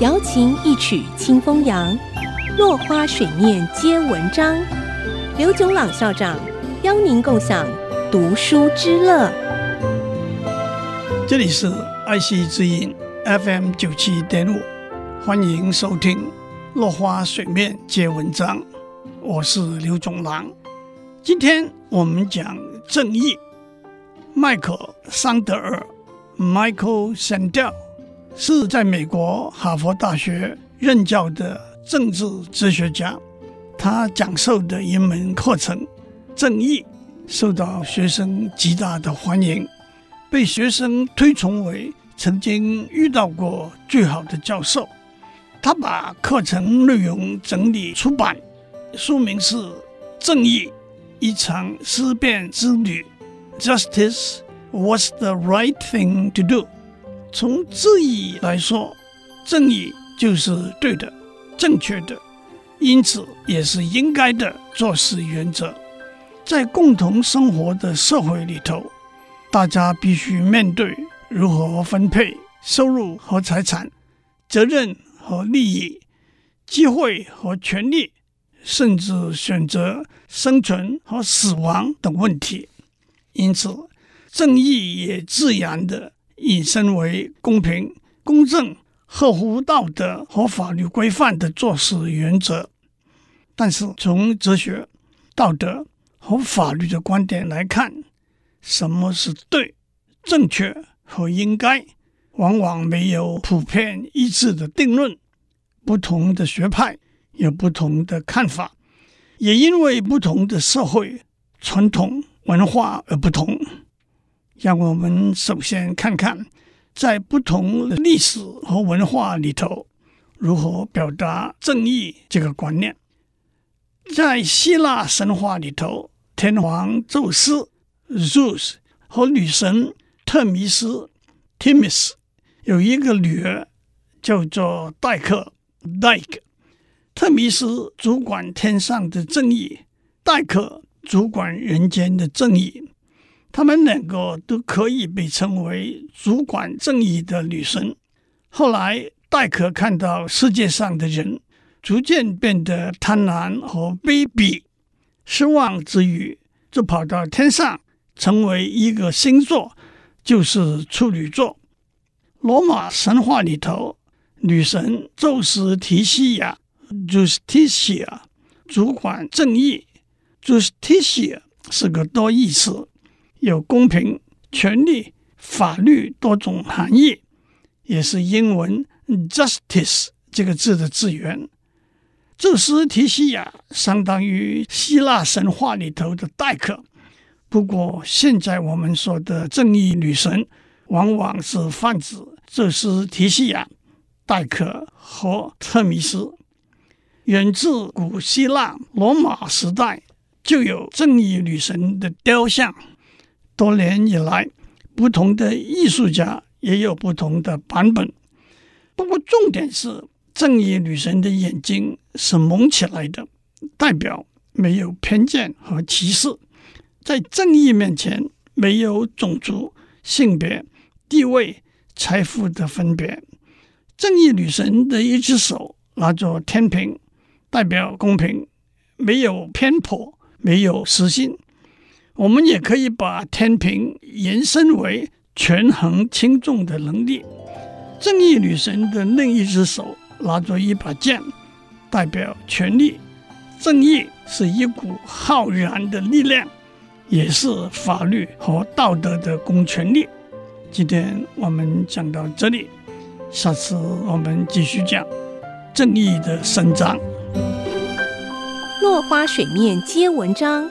瑶琴一曲清风扬，落花水面皆文章。刘炯朗校长邀您共享读书之乐。这里是爱惜之音 FM 九七点五，欢迎收听《落花水面皆文章》，我是刘炯朗。今天我们讲正义。麦克桑德尔 （Michael Sandel） 是在美国哈佛大学任教的政治哲学家。他讲授的一门课程《正义》受到学生极大的欢迎，被学生推崇为曾经遇到过最好的教授。他把课程内容整理出版，书名是《正义：一场思辨之旅》。Justice was the right thing to do。从字义来说，正义就是对的、正确的，因此也是应该的做事原则。在共同生活的社会里头，大家必须面对如何分配收入和财产、责任和利益、机会和权利，甚至选择生存和死亡等问题。因此，正义也自然的引申为公平、公正、合乎道德和法律规范的做事原则。但是，从哲学、道德和法律的观点来看，什么是对、正确和应该，往往没有普遍一致的定论。不同的学派有不同的看法，也因为不同的社会传统。文化而不同，让我们首先看看，在不同的历史和文化里头，如何表达正义这个观念。在希腊神话里头，天皇宙斯 （Zeus） 和女神特米斯 （Themis） 有一个女儿，叫做戴克 （Dike）。特米斯主管天上的正义，戴克。主管人间的正义，他们两个都可以被称为主管正义的女神。后来，戴克看到世界上的人逐渐变得贪婪和卑鄙，失望之余，就跑到天上，成为一个星座，就是处女座。罗马神话里头，女神宙斯提西亚 （Justitia） 主管正义。Justitia 是个多义词，有公平、权利、法律多种含义，也是英文 justice 这个字的字源。宙斯提西亚相当于希腊神话里头的戴克，不过现在我们说的正义女神，往往是泛指宙斯提西亚、戴克和特米斯。远自古希腊罗马时代。就有正义女神的雕像，多年以来，不同的艺术家也有不同的版本。不过，重点是正义女神的眼睛是蒙起来的，代表没有偏见和歧视，在正义面前没有种族、性别、地位、财富的分别。正义女神的一只手拿着天平，代表公平，没有偏颇。没有私心，我们也可以把天平延伸为权衡轻重的能力。正义女神的另一只手拿着一把剑，代表权力。正义是一股浩然的力量，也是法律和道德的公权力。今天我们讲到这里，下次我们继续讲正义的伸张。落花水面皆文章，